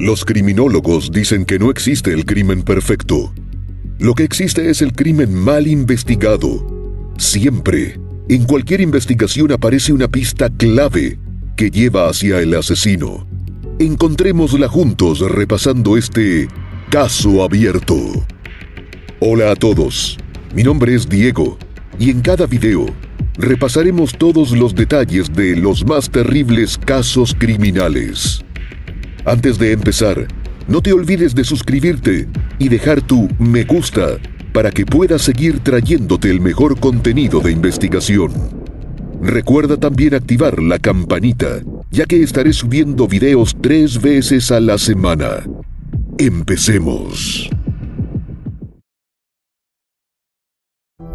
Los criminólogos dicen que no existe el crimen perfecto. Lo que existe es el crimen mal investigado. Siempre, en cualquier investigación aparece una pista clave que lleva hacia el asesino. Encontrémosla juntos repasando este caso abierto. Hola a todos, mi nombre es Diego y en cada video repasaremos todos los detalles de los más terribles casos criminales. Antes de empezar, no te olvides de suscribirte y dejar tu me gusta para que puedas seguir trayéndote el mejor contenido de investigación. Recuerda también activar la campanita, ya que estaré subiendo videos tres veces a la semana. Empecemos.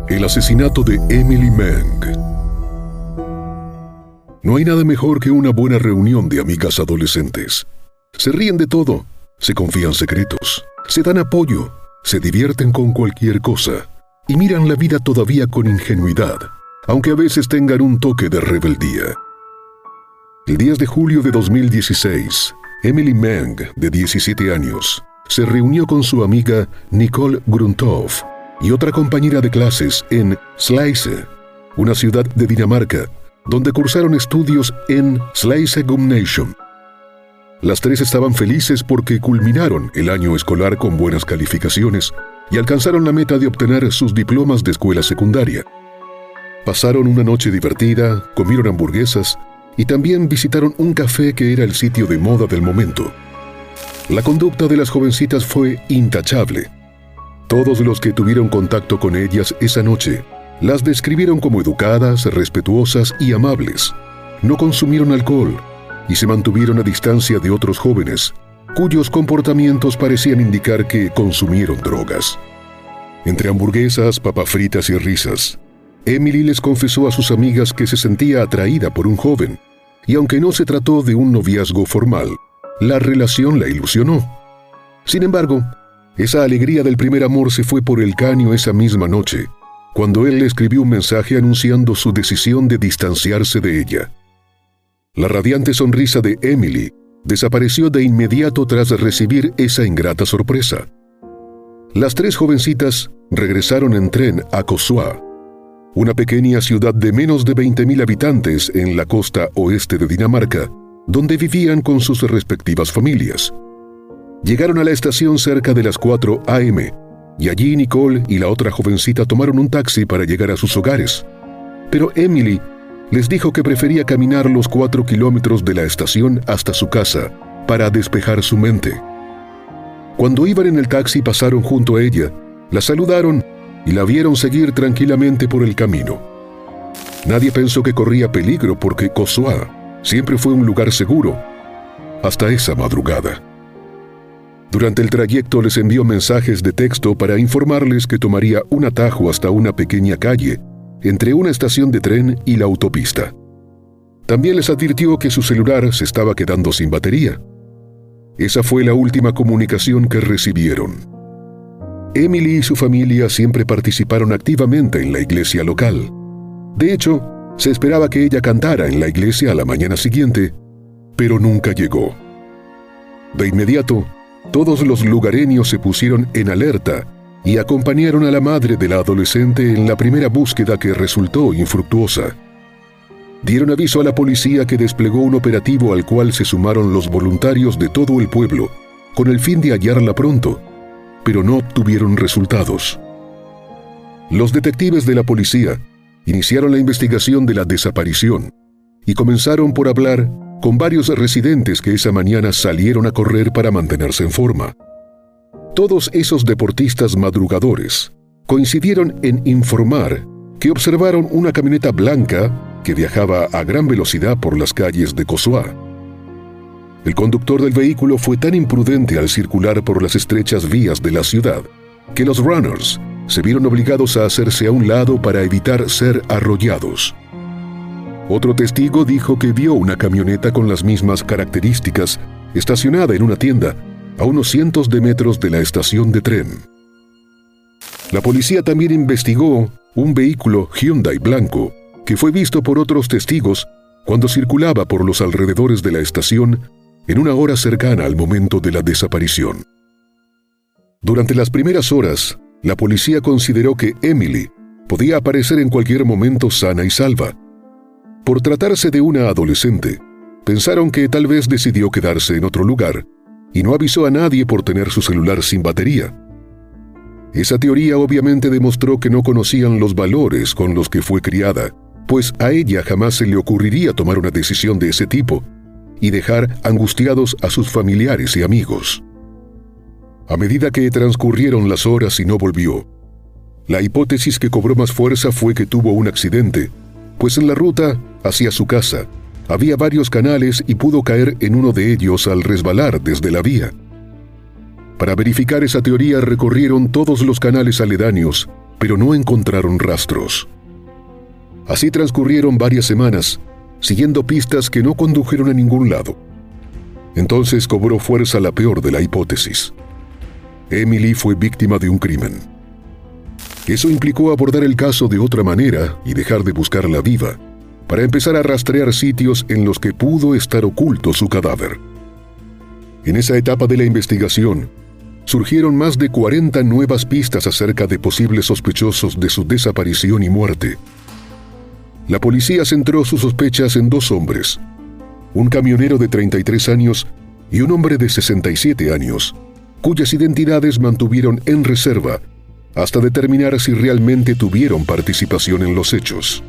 El asesinato de Emily Mang. No hay nada mejor que una buena reunión de amigas adolescentes. Se ríen de todo, se confían secretos, se dan apoyo, se divierten con cualquier cosa y miran la vida todavía con ingenuidad, aunque a veces tengan un toque de rebeldía. El 10 de julio de 2016, Emily Mang, de 17 años, se reunió con su amiga Nicole Gruntov y otra compañera de clases en Sleise, una ciudad de Dinamarca, donde cursaron estudios en Sleise Gymnasium. Las tres estaban felices porque culminaron el año escolar con buenas calificaciones y alcanzaron la meta de obtener sus diplomas de escuela secundaria. Pasaron una noche divertida, comieron hamburguesas y también visitaron un café que era el sitio de moda del momento. La conducta de las jovencitas fue intachable. Todos los que tuvieron contacto con ellas esa noche las describieron como educadas, respetuosas y amables. No consumieron alcohol, y se mantuvieron a distancia de otros jóvenes, cuyos comportamientos parecían indicar que consumieron drogas. Entre hamburguesas, papas fritas y risas, Emily les confesó a sus amigas que se sentía atraída por un joven, y aunque no se trató de un noviazgo formal, la relación la ilusionó. Sin embargo, esa alegría del primer amor se fue por el caño esa misma noche, cuando él le escribió un mensaje anunciando su decisión de distanciarse de ella. La radiante sonrisa de Emily desapareció de inmediato tras recibir esa ingrata sorpresa. Las tres jovencitas regresaron en tren a Kosua, una pequeña ciudad de menos de 20.000 habitantes en la costa oeste de Dinamarca, donde vivían con sus respectivas familias. Llegaron a la estación cerca de las 4 a.m. y allí Nicole y la otra jovencita tomaron un taxi para llegar a sus hogares. Pero Emily les dijo que prefería caminar los cuatro kilómetros de la estación hasta su casa para despejar su mente. Cuando iban en el taxi pasaron junto a ella, la saludaron y la vieron seguir tranquilamente por el camino. Nadie pensó que corría peligro porque Kosoa siempre fue un lugar seguro, hasta esa madrugada. Durante el trayecto les envió mensajes de texto para informarles que tomaría un atajo hasta una pequeña calle entre una estación de tren y la autopista. También les advirtió que su celular se estaba quedando sin batería. Esa fue la última comunicación que recibieron. Emily y su familia siempre participaron activamente en la iglesia local. De hecho, se esperaba que ella cantara en la iglesia a la mañana siguiente, pero nunca llegó. De inmediato, todos los lugareños se pusieron en alerta y acompañaron a la madre de la adolescente en la primera búsqueda que resultó infructuosa. dieron aviso a la policía que desplegó un operativo al cual se sumaron los voluntarios de todo el pueblo, con el fin de hallarla pronto, pero no obtuvieron resultados. Los detectives de la policía iniciaron la investigación de la desaparición y comenzaron por hablar con varios residentes que esa mañana salieron a correr para mantenerse en forma. Todos esos deportistas madrugadores coincidieron en informar que observaron una camioneta blanca que viajaba a gran velocidad por las calles de Kosoa. El conductor del vehículo fue tan imprudente al circular por las estrechas vías de la ciudad que los runners se vieron obligados a hacerse a un lado para evitar ser arrollados. Otro testigo dijo que vio una camioneta con las mismas características estacionada en una tienda a unos cientos de metros de la estación de tren. La policía también investigó un vehículo Hyundai blanco que fue visto por otros testigos cuando circulaba por los alrededores de la estación en una hora cercana al momento de la desaparición. Durante las primeras horas, la policía consideró que Emily podía aparecer en cualquier momento sana y salva. Por tratarse de una adolescente, pensaron que tal vez decidió quedarse en otro lugar y no avisó a nadie por tener su celular sin batería. Esa teoría obviamente demostró que no conocían los valores con los que fue criada pues a ella jamás se le ocurriría tomar una decisión de ese tipo y dejar angustiados a sus familiares y amigos. A medida que transcurrieron las horas y no volvió, la hipótesis que cobró más fuerza fue que tuvo un accidente, pues en la ruta hacia su casa había varios canales y pudo caer en uno de ellos al resbalar desde la vía. Para verificar esa teoría recorrieron todos los canales aledaños, pero no encontraron rastros. Así transcurrieron varias semanas, siguiendo pistas que no condujeron a ningún lado. Entonces cobró fuerza la peor de la hipótesis. Emily fue víctima de un crimen. Eso implicó abordar el caso de otra manera y dejar de buscarla viva, para empezar a rastrear sitios en los que pudo estar oculto su cadáver. En esa etapa de la investigación, surgieron más de 40 nuevas pistas acerca de posibles sospechosos de su desaparición y muerte, la policía centró sus sospechas en dos hombres, un camionero de 33 años y un hombre de 67 años, cuyas identidades mantuvieron en reserva hasta determinar si realmente tuvieron participación en los hechos.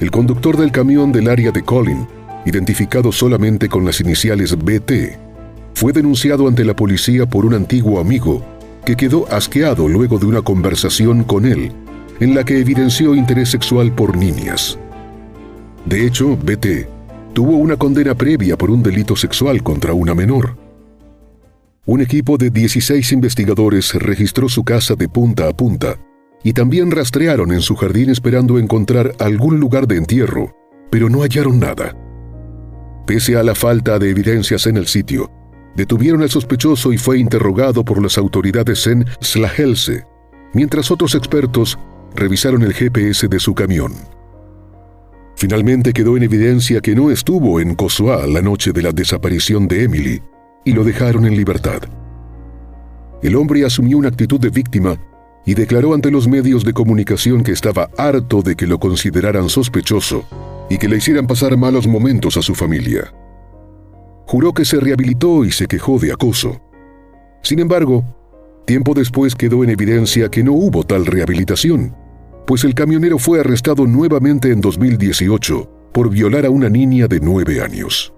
El conductor del camión del área de Colin, identificado solamente con las iniciales BT, fue denunciado ante la policía por un antiguo amigo que quedó asqueado luego de una conversación con él en la que evidenció interés sexual por niñas. De hecho, BT tuvo una condena previa por un delito sexual contra una menor. Un equipo de 16 investigadores registró su casa de punta a punta y también rastrearon en su jardín esperando encontrar algún lugar de entierro, pero no hallaron nada. Pese a la falta de evidencias en el sitio, detuvieron al sospechoso y fue interrogado por las autoridades en Slahelse, mientras otros expertos revisaron el GPS de su camión. Finalmente quedó en evidencia que no estuvo en Kosoa la noche de la desaparición de Emily y lo dejaron en libertad. El hombre asumió una actitud de víctima y declaró ante los medios de comunicación que estaba harto de que lo consideraran sospechoso y que le hicieran pasar malos momentos a su familia. Juró que se rehabilitó y se quejó de acoso. Sin embargo, tiempo después quedó en evidencia que no hubo tal rehabilitación pues el camionero fue arrestado nuevamente en 2018 por violar a una niña de nueve años.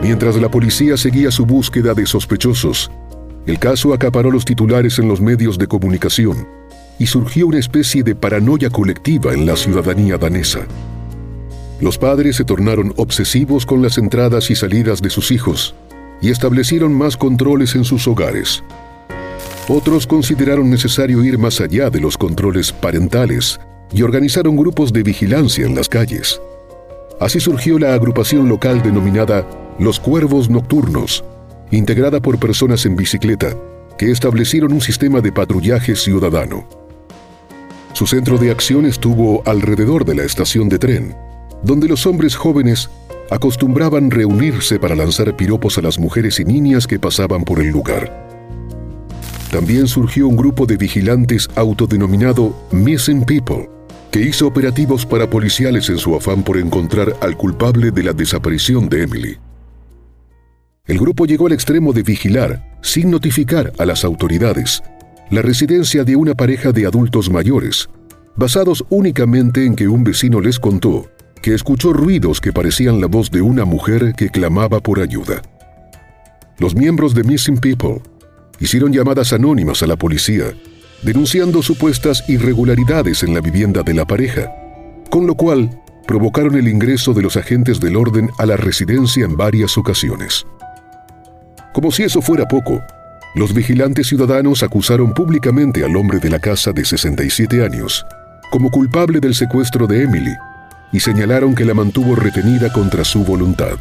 Mientras la policía seguía su búsqueda de sospechosos, el caso acaparó los titulares en los medios de comunicación y surgió una especie de paranoia colectiva en la ciudadanía danesa. Los padres se tornaron obsesivos con las entradas y salidas de sus hijos y establecieron más controles en sus hogares, otros consideraron necesario ir más allá de los controles parentales y organizaron grupos de vigilancia en las calles. Así surgió la agrupación local denominada Los Cuervos Nocturnos, integrada por personas en bicicleta, que establecieron un sistema de patrullaje ciudadano. Su centro de acción estuvo alrededor de la estación de tren, donde los hombres jóvenes acostumbraban reunirse para lanzar piropos a las mujeres y niñas que pasaban por el lugar. También surgió un grupo de vigilantes autodenominado Missing People, que hizo operativos para policiales en su afán por encontrar al culpable de la desaparición de Emily. El grupo llegó al extremo de vigilar, sin notificar a las autoridades, la residencia de una pareja de adultos mayores, basados únicamente en que un vecino les contó que escuchó ruidos que parecían la voz de una mujer que clamaba por ayuda. Los miembros de Missing People hicieron llamadas anónimas a la policía, denunciando supuestas irregularidades en la vivienda de la pareja, con lo cual provocaron el ingreso de los agentes del orden a la residencia en varias ocasiones. Como si eso fuera poco, los vigilantes ciudadanos acusaron públicamente al hombre de la casa de 67 años como culpable del secuestro de Emily y señalaron que la mantuvo retenida contra su voluntad.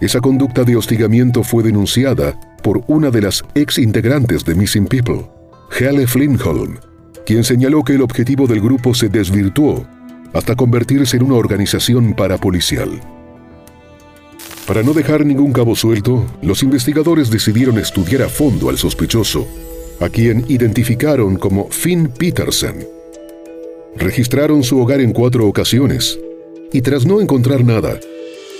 Esa conducta de hostigamiento fue denunciada por una de las ex integrantes de Missing People, Helle Flintholm, quien señaló que el objetivo del grupo se desvirtuó hasta convertirse en una organización parapolicial. Para no dejar ningún cabo suelto, los investigadores decidieron estudiar a fondo al sospechoso, a quien identificaron como Finn Peterson, Registraron su hogar en cuatro ocasiones y tras no encontrar nada,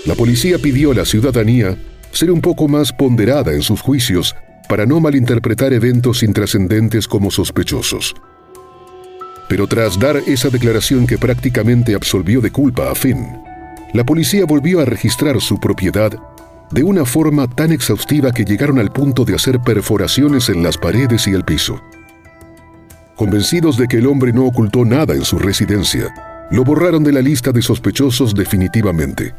la policía pidió a la ciudadanía ser un poco más ponderada en sus juicios para no malinterpretar eventos intrascendentes como sospechosos. Pero tras dar esa declaración que prácticamente absolvió de culpa a Finn, la policía volvió a registrar su propiedad de una forma tan exhaustiva que llegaron al punto de hacer perforaciones en las paredes y el piso. Convencidos de que el hombre no ocultó nada en su residencia, lo borraron de la lista de sospechosos definitivamente.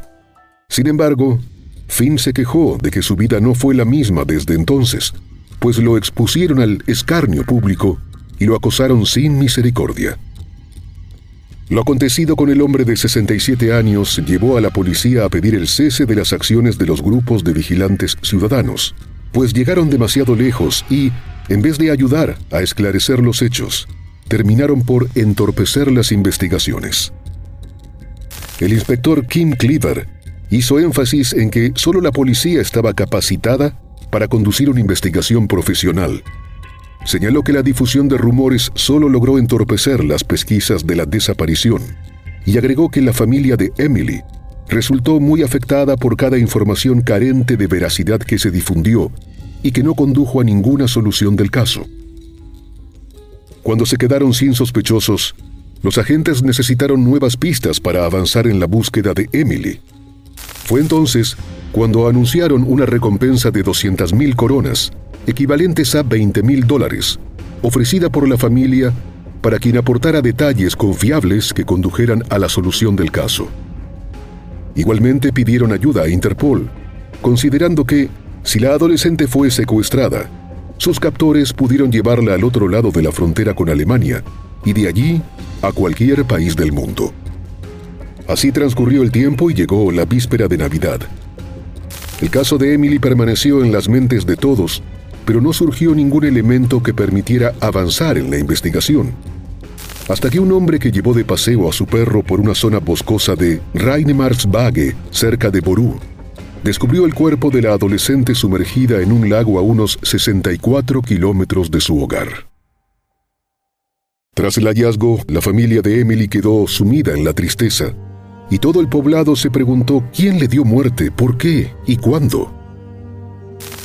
Sin embargo, Finn se quejó de que su vida no fue la misma desde entonces, pues lo expusieron al escarnio público y lo acosaron sin misericordia. Lo acontecido con el hombre de 67 años llevó a la policía a pedir el cese de las acciones de los grupos de vigilantes ciudadanos, pues llegaron demasiado lejos y, en vez de ayudar a esclarecer los hechos, terminaron por entorpecer las investigaciones. El inspector Kim Cleaver hizo énfasis en que solo la policía estaba capacitada para conducir una investigación profesional. Señaló que la difusión de rumores solo logró entorpecer las pesquisas de la desaparición y agregó que la familia de Emily resultó muy afectada por cada información carente de veracidad que se difundió y que no condujo a ninguna solución del caso. Cuando se quedaron sin sospechosos, los agentes necesitaron nuevas pistas para avanzar en la búsqueda de Emily. Fue entonces cuando anunciaron una recompensa de 200.000 coronas, equivalentes a 20.000 dólares, ofrecida por la familia para quien aportara detalles confiables que condujeran a la solución del caso. Igualmente pidieron ayuda a Interpol, considerando que si la adolescente fue secuestrada, sus captores pudieron llevarla al otro lado de la frontera con Alemania y de allí a cualquier país del mundo. Así transcurrió el tiempo y llegó la víspera de Navidad. El caso de Emily permaneció en las mentes de todos, pero no surgió ningún elemento que permitiera avanzar en la investigación. Hasta que un hombre que llevó de paseo a su perro por una zona boscosa de Reinemarsbage, cerca de Ború, descubrió el cuerpo de la adolescente sumergida en un lago a unos 64 kilómetros de su hogar. Tras el hallazgo, la familia de Emily quedó sumida en la tristeza, y todo el poblado se preguntó quién le dio muerte, por qué y cuándo.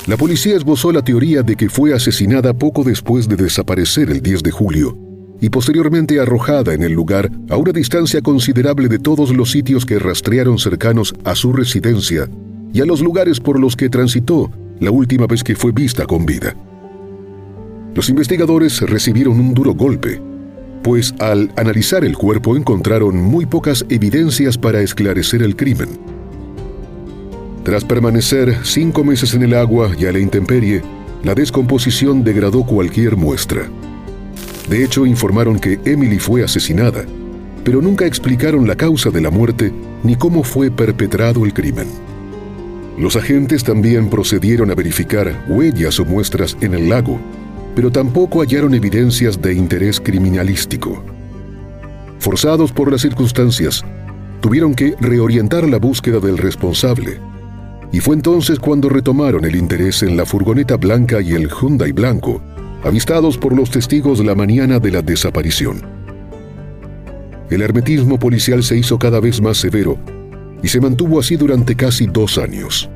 La policía esbozó la teoría de que fue asesinada poco después de desaparecer el 10 de julio, y posteriormente arrojada en el lugar a una distancia considerable de todos los sitios que rastrearon cercanos a su residencia y a los lugares por los que transitó la última vez que fue vista con vida. Los investigadores recibieron un duro golpe, pues al analizar el cuerpo encontraron muy pocas evidencias para esclarecer el crimen. Tras permanecer cinco meses en el agua y a la intemperie, la descomposición degradó cualquier muestra. De hecho, informaron que Emily fue asesinada, pero nunca explicaron la causa de la muerte ni cómo fue perpetrado el crimen. Los agentes también procedieron a verificar huellas o muestras en el lago, pero tampoco hallaron evidencias de interés criminalístico. Forzados por las circunstancias, tuvieron que reorientar la búsqueda del responsable, y fue entonces cuando retomaron el interés en la furgoneta blanca y el Hyundai blanco, avistados por los testigos la mañana de la desaparición. el hermetismo policial se hizo cada vez más severo y se mantuvo así durante casi dos años.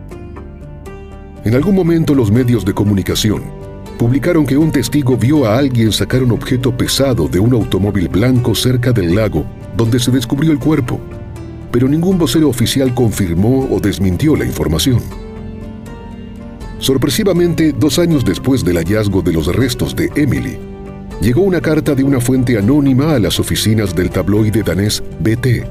En algún momento los medios de comunicación publicaron que un testigo vio a alguien sacar un objeto pesado de un automóvil blanco cerca del lago donde se descubrió el cuerpo, pero ningún vocero oficial confirmó o desmintió la información. Sorpresivamente, dos años después del hallazgo de los restos de Emily, llegó una carta de una fuente anónima a las oficinas del tabloide danés BT.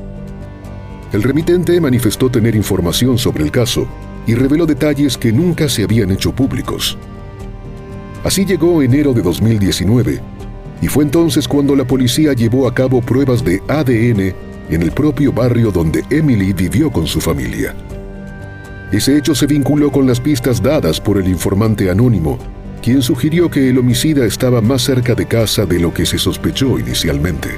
El remitente manifestó tener información sobre el caso y reveló detalles que nunca se habían hecho públicos. Así llegó enero de 2019, y fue entonces cuando la policía llevó a cabo pruebas de ADN en el propio barrio donde Emily vivió con su familia. Ese hecho se vinculó con las pistas dadas por el informante anónimo, quien sugirió que el homicida estaba más cerca de casa de lo que se sospechó inicialmente.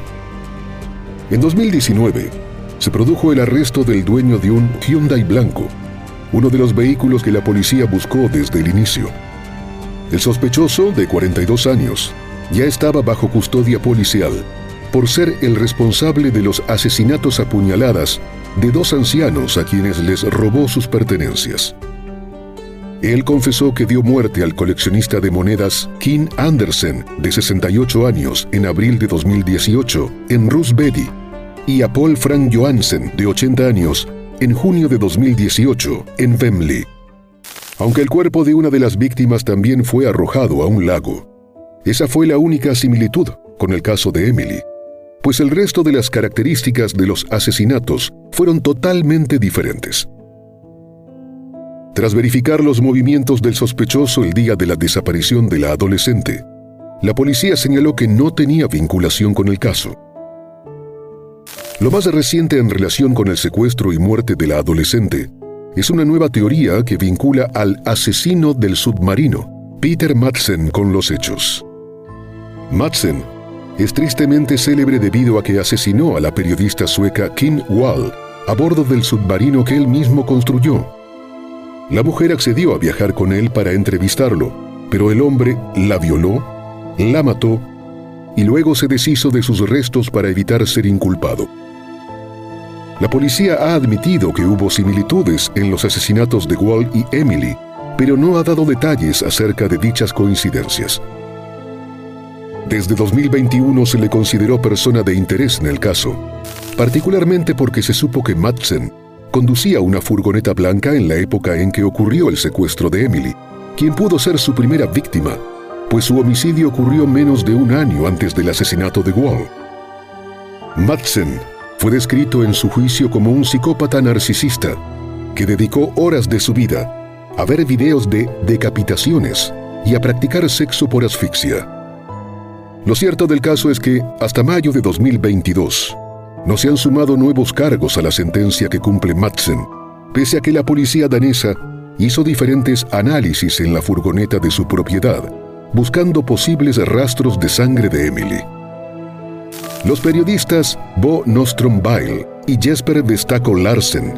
En 2019, se produjo el arresto del dueño de un Hyundai blanco, uno de los vehículos que la policía buscó desde el inicio. El sospechoso, de 42 años, ya estaba bajo custodia policial por ser el responsable de los asesinatos a puñaladas de dos ancianos a quienes les robó sus pertenencias. Él confesó que dio muerte al coleccionista de monedas Kim Andersen, de 68 años, en abril de 2018, en Rusbedi, y a Paul Frank Johansen, de 80 años, en junio de 2018, en Vemli. Aunque el cuerpo de una de las víctimas también fue arrojado a un lago. Esa fue la única similitud con el caso de Emily pues el resto de las características de los asesinatos fueron totalmente diferentes. Tras verificar los movimientos del sospechoso el día de la desaparición de la adolescente, la policía señaló que no tenía vinculación con el caso. Lo más reciente en relación con el secuestro y muerte de la adolescente es una nueva teoría que vincula al asesino del submarino, Peter Madsen, con los hechos. Madsen es tristemente célebre debido a que asesinó a la periodista sueca Kim Wall a bordo del submarino que él mismo construyó. La mujer accedió a viajar con él para entrevistarlo, pero el hombre la violó, la mató y luego se deshizo de sus restos para evitar ser inculpado. La policía ha admitido que hubo similitudes en los asesinatos de Wall y Emily, pero no ha dado detalles acerca de dichas coincidencias. Desde 2021 se le consideró persona de interés en el caso, particularmente porque se supo que Madsen conducía una furgoneta blanca en la época en que ocurrió el secuestro de Emily, quien pudo ser su primera víctima, pues su homicidio ocurrió menos de un año antes del asesinato de Wall. Madsen fue descrito en su juicio como un psicópata narcisista que dedicó horas de su vida a ver videos de decapitaciones y a practicar sexo por asfixia. Lo cierto del caso es que, hasta mayo de 2022, no se han sumado nuevos cargos a la sentencia que cumple Madsen, pese a que la policía danesa hizo diferentes análisis en la furgoneta de su propiedad, buscando posibles rastros de sangre de Emily. Los periodistas Bo Nostrom Bail y Jesper Vestaco Larsen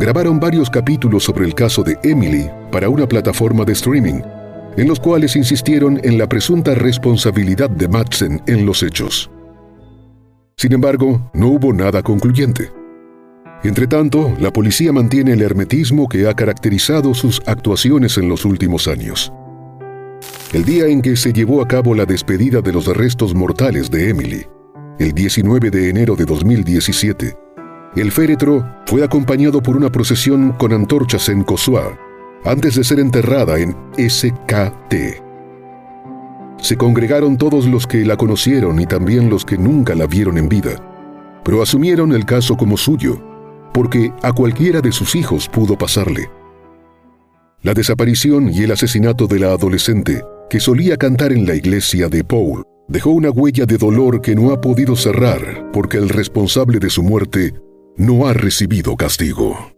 grabaron varios capítulos sobre el caso de Emily para una plataforma de streaming en los cuales insistieron en la presunta responsabilidad de Madsen en los hechos. Sin embargo, no hubo nada concluyente. Entretanto, la policía mantiene el hermetismo que ha caracterizado sus actuaciones en los últimos años. El día en que se llevó a cabo la despedida de los restos mortales de Emily, el 19 de enero de 2017, el féretro fue acompañado por una procesión con antorchas en Kosoa, antes de ser enterrada en SKT. Se congregaron todos los que la conocieron y también los que nunca la vieron en vida, pero asumieron el caso como suyo, porque a cualquiera de sus hijos pudo pasarle. La desaparición y el asesinato de la adolescente, que solía cantar en la iglesia de Paul, dejó una huella de dolor que no ha podido cerrar porque el responsable de su muerte no ha recibido castigo.